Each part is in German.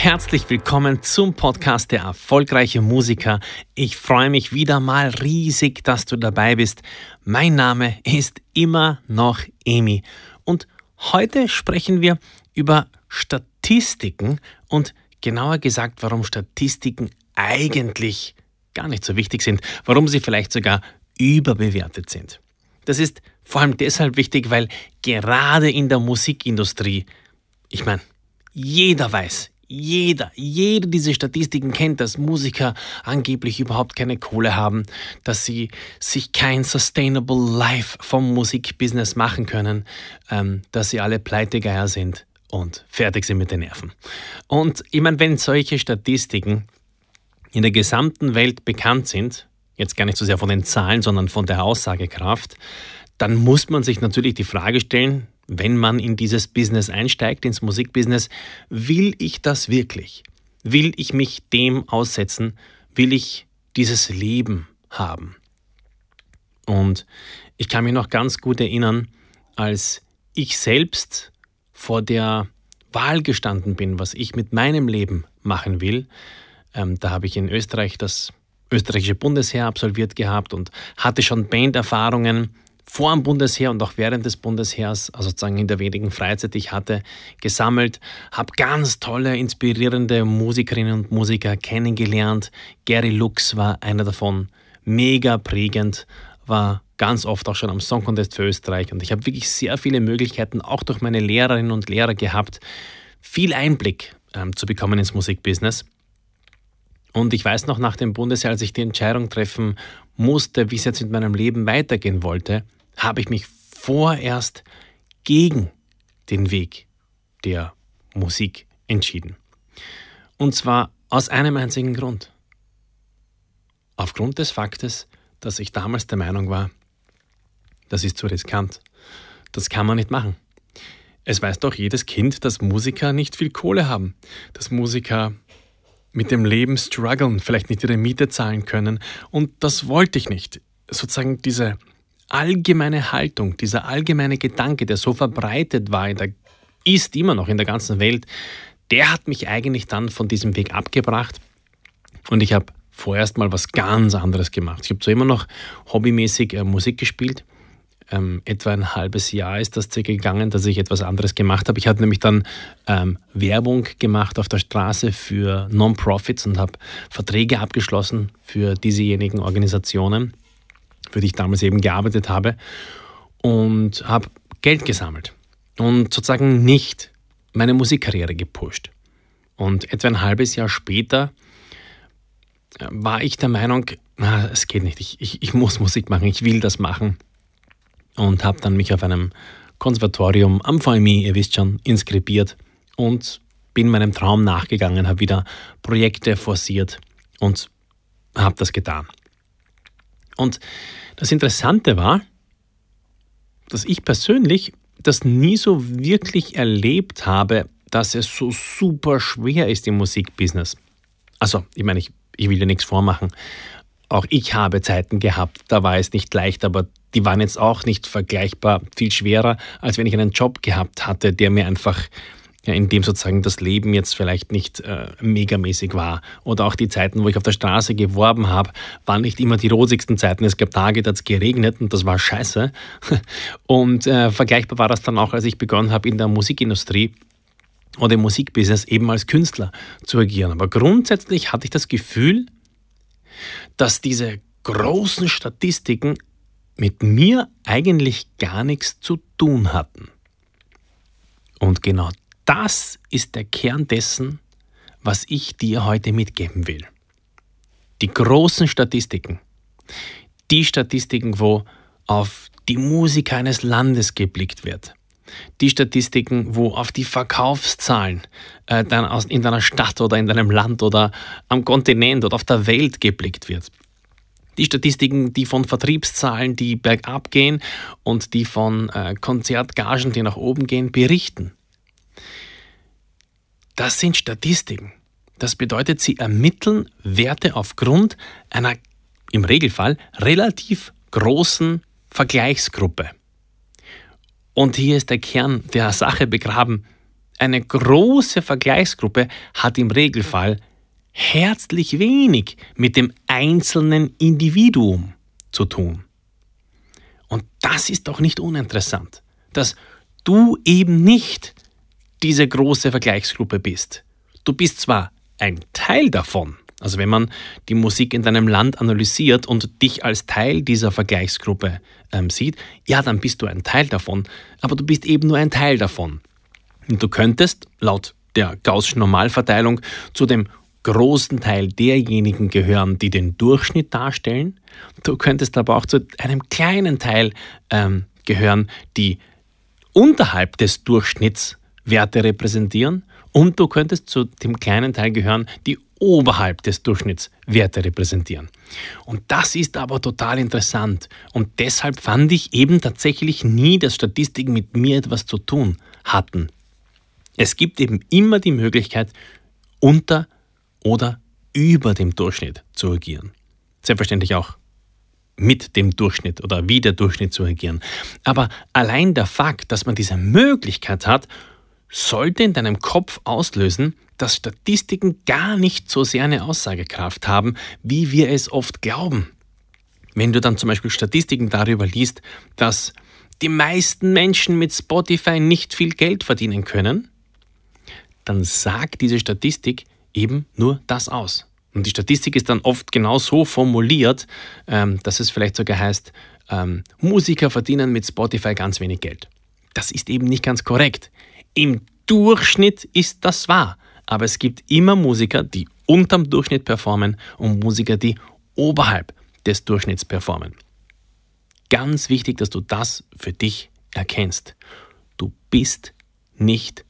Herzlich willkommen zum Podcast Der erfolgreiche Musiker. Ich freue mich wieder mal riesig, dass du dabei bist. Mein Name ist immer noch Emi und heute sprechen wir über Statistiken und genauer gesagt, warum Statistiken eigentlich gar nicht so wichtig sind, warum sie vielleicht sogar überbewertet sind. Das ist vor allem deshalb wichtig, weil gerade in der Musikindustrie, ich meine, jeder weiß, jeder, jeder diese Statistiken kennt, dass Musiker angeblich überhaupt keine Kohle haben, dass sie sich kein Sustainable Life vom Musikbusiness machen können, ähm, dass sie alle Pleitegeier sind und fertig sind mit den Nerven. Und ich meine, wenn solche Statistiken in der gesamten Welt bekannt sind, jetzt gar nicht so sehr von den Zahlen, sondern von der Aussagekraft, dann muss man sich natürlich die Frage stellen, wenn man in dieses Business einsteigt, ins Musikbusiness, will ich das wirklich? Will ich mich dem aussetzen? Will ich dieses Leben haben? Und ich kann mich noch ganz gut erinnern, als ich selbst vor der Wahl gestanden bin, was ich mit meinem Leben machen will. Ähm, da habe ich in Österreich das österreichische Bundesheer absolviert gehabt und hatte schon Banderfahrungen vor dem Bundesheer und auch während des Bundesheers, also sozusagen in der wenigen Freizeit, die ich hatte, gesammelt, habe ganz tolle, inspirierende Musikerinnen und Musiker kennengelernt. Gary Lux war einer davon, mega prägend, war ganz oft auch schon am Song Contest für Österreich und ich habe wirklich sehr viele Möglichkeiten, auch durch meine Lehrerinnen und Lehrer gehabt, viel Einblick ähm, zu bekommen ins Musikbusiness. Und ich weiß noch nach dem Bundesheer, als ich die Entscheidung treffen musste, wie es jetzt mit meinem Leben weitergehen wollte, habe ich mich vorerst gegen den Weg der Musik entschieden. Und zwar aus einem einzigen Grund. Aufgrund des Faktes, dass ich damals der Meinung war, das ist zu riskant. Das kann man nicht machen. Es weiß doch jedes Kind, dass Musiker nicht viel Kohle haben, dass Musiker mit dem Leben strugglen, vielleicht nicht ihre Miete zahlen können. Und das wollte ich nicht. Sozusagen diese allgemeine Haltung, dieser allgemeine Gedanke, der so verbreitet war, der ist immer noch in der ganzen Welt, der hat mich eigentlich dann von diesem Weg abgebracht und ich habe vorerst mal was ganz anderes gemacht. Ich habe zwar immer noch hobbymäßig äh, Musik gespielt, ähm, etwa ein halbes Jahr ist das gegangen, dass ich etwas anderes gemacht habe. Ich hatte nämlich dann ähm, Werbung gemacht auf der Straße für Non-Profits und habe Verträge abgeschlossen für diesejenigen Organisationen für die ich damals eben gearbeitet habe und habe Geld gesammelt und sozusagen nicht meine Musikkarriere gepusht. Und etwa ein halbes Jahr später äh, war ich der Meinung, na, es geht nicht, ich, ich, ich muss Musik machen, ich will das machen. Und habe dann mich auf einem Konservatorium am VMI, ihr wisst schon, inskribiert und bin meinem Traum nachgegangen, habe wieder Projekte forciert und habe das getan. Und das Interessante war, dass ich persönlich das nie so wirklich erlebt habe, dass es so super schwer ist im Musikbusiness. Also, ich meine, ich, ich will dir nichts vormachen. Auch ich habe Zeiten gehabt, da war es nicht leicht, aber die waren jetzt auch nicht vergleichbar viel schwerer, als wenn ich einen Job gehabt hatte, der mir einfach ja, in dem sozusagen das Leben jetzt vielleicht nicht äh, megamäßig war. Oder auch die Zeiten, wo ich auf der Straße geworben habe, waren nicht immer die rosigsten Zeiten. Es gab Tage, da hat es geregnet und das war scheiße. Und äh, vergleichbar war das dann auch, als ich begonnen habe in der Musikindustrie oder im Musikbusiness eben als Künstler zu agieren. Aber grundsätzlich hatte ich das Gefühl, dass diese großen Statistiken mit mir eigentlich gar nichts zu tun hatten. Und genau das ist der Kern dessen, was ich dir heute mitgeben will. Die großen Statistiken. Die Statistiken, wo auf die Musiker eines Landes geblickt wird. Die Statistiken, wo auf die Verkaufszahlen äh, in deiner Stadt oder in deinem Land oder am Kontinent oder auf der Welt geblickt wird. die Statistiken, die von Vertriebszahlen, die bergab gehen und die von äh, Konzertgagen, die nach oben gehen, berichten. Das sind Statistiken. Das bedeutet, sie ermitteln Werte aufgrund einer im Regelfall relativ großen Vergleichsgruppe. Und hier ist der Kern der Sache begraben. Eine große Vergleichsgruppe hat im Regelfall herzlich wenig mit dem einzelnen Individuum zu tun. Und das ist doch nicht uninteressant, dass du eben nicht diese große Vergleichsgruppe bist. Du bist zwar ein Teil davon, also wenn man die Musik in deinem Land analysiert und dich als Teil dieser Vergleichsgruppe ähm, sieht, ja, dann bist du ein Teil davon, aber du bist eben nur ein Teil davon. Und du könntest laut der Gaußschen Normalverteilung zu dem großen Teil derjenigen gehören, die den Durchschnitt darstellen. Du könntest aber auch zu einem kleinen Teil ähm, gehören, die unterhalb des Durchschnitts Werte repräsentieren. Und du könntest zu dem kleinen Teil gehören, die oberhalb des Durchschnitts Werte repräsentieren. Und das ist aber total interessant. Und deshalb fand ich eben tatsächlich nie, dass Statistiken mit mir etwas zu tun hatten. Es gibt eben immer die Möglichkeit, unter oder über dem Durchschnitt zu agieren. Selbstverständlich auch mit dem Durchschnitt oder wie der Durchschnitt zu agieren. Aber allein der Fakt, dass man diese Möglichkeit hat, sollte in deinem Kopf auslösen, dass Statistiken gar nicht so sehr eine Aussagekraft haben, wie wir es oft glauben. Wenn du dann zum Beispiel Statistiken darüber liest, dass die meisten Menschen mit Spotify nicht viel Geld verdienen können, dann sagt diese Statistik eben nur das aus. Und die Statistik ist dann oft genau so formuliert, ähm, dass es vielleicht sogar heißt, ähm, Musiker verdienen mit Spotify ganz wenig Geld. Das ist eben nicht ganz korrekt. Im Durchschnitt ist das wahr, aber es gibt immer Musiker, die unterm Durchschnitt performen und Musiker, die oberhalb des Durchschnitts performen. Ganz wichtig, dass du das für dich erkennst. Du bist nicht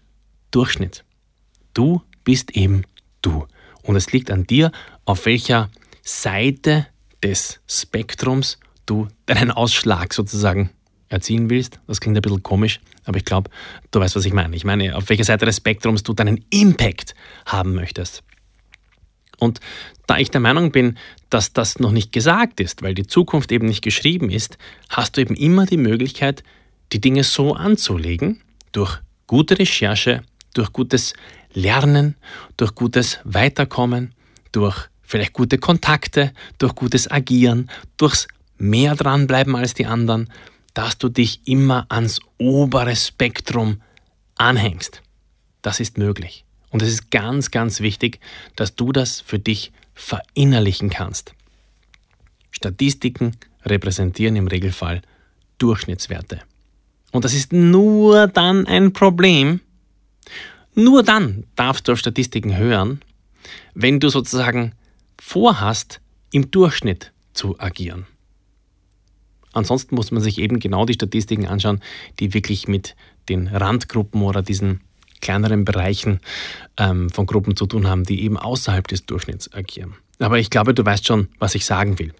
Durchschnitt. Du bist eben du. Und es liegt an dir, auf welcher Seite des Spektrums du deinen Ausschlag sozusagen erzielen willst. Das klingt ein bisschen komisch, aber ich glaube, du weißt, was ich meine. Ich meine, auf welcher Seite des Spektrums du deinen Impact haben möchtest. Und da ich der Meinung bin, dass das noch nicht gesagt ist, weil die Zukunft eben nicht geschrieben ist, hast du eben immer die Möglichkeit, die Dinge so anzulegen, durch gute Recherche, durch gutes Lernen, durch gutes Weiterkommen, durch vielleicht gute Kontakte, durch gutes Agieren, durchs mehr dranbleiben als die anderen, dass du dich immer ans obere Spektrum anhängst. Das ist möglich. Und es ist ganz, ganz wichtig, dass du das für dich verinnerlichen kannst. Statistiken repräsentieren im Regelfall Durchschnittswerte. Und das ist nur dann ein Problem, nur dann darfst du auf Statistiken hören, wenn du sozusagen vorhast, im Durchschnitt zu agieren. Ansonsten muss man sich eben genau die Statistiken anschauen, die wirklich mit den Randgruppen oder diesen kleineren Bereichen ähm, von Gruppen zu tun haben, die eben außerhalb des Durchschnitts agieren. Aber ich glaube, du weißt schon, was ich sagen will.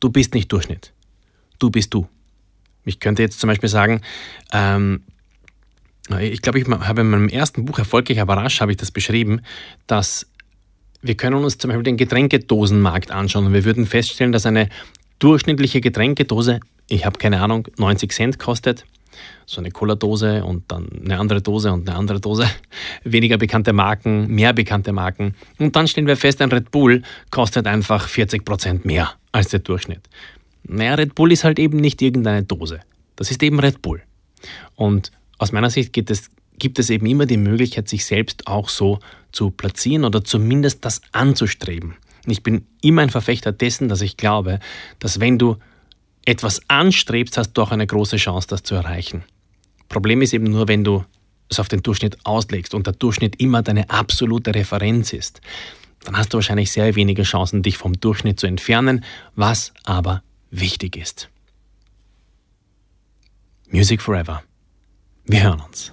Du bist nicht Durchschnitt. Du bist du. Ich könnte jetzt zum Beispiel sagen, ähm, ich glaube, ich habe in meinem ersten Buch Erfolgreich aber rasch habe ich das beschrieben, dass wir können uns zum Beispiel den Getränkedosenmarkt anschauen und wir würden feststellen, dass eine durchschnittliche Getränkedose, ich habe keine Ahnung, 90 Cent kostet. So eine Cola-Dose und dann eine andere Dose und eine andere Dose. Weniger bekannte Marken, mehr bekannte Marken. Und dann stellen wir fest, ein Red Bull kostet einfach 40 Prozent mehr als der Durchschnitt. Naja, Red Bull ist halt eben nicht irgendeine Dose. Das ist eben Red Bull. Und aus meiner Sicht es, gibt es eben immer die Möglichkeit, sich selbst auch so zu platzieren oder zumindest das anzustreben. Ich bin immer ein Verfechter dessen, dass ich glaube, dass wenn du etwas anstrebst, hast du auch eine große Chance, das zu erreichen. Problem ist eben nur, wenn du es auf den Durchschnitt auslegst und der Durchschnitt immer deine absolute Referenz ist, dann hast du wahrscheinlich sehr wenige Chancen, dich vom Durchschnitt zu entfernen, was aber wichtig ist. Music Forever. Wir hören uns.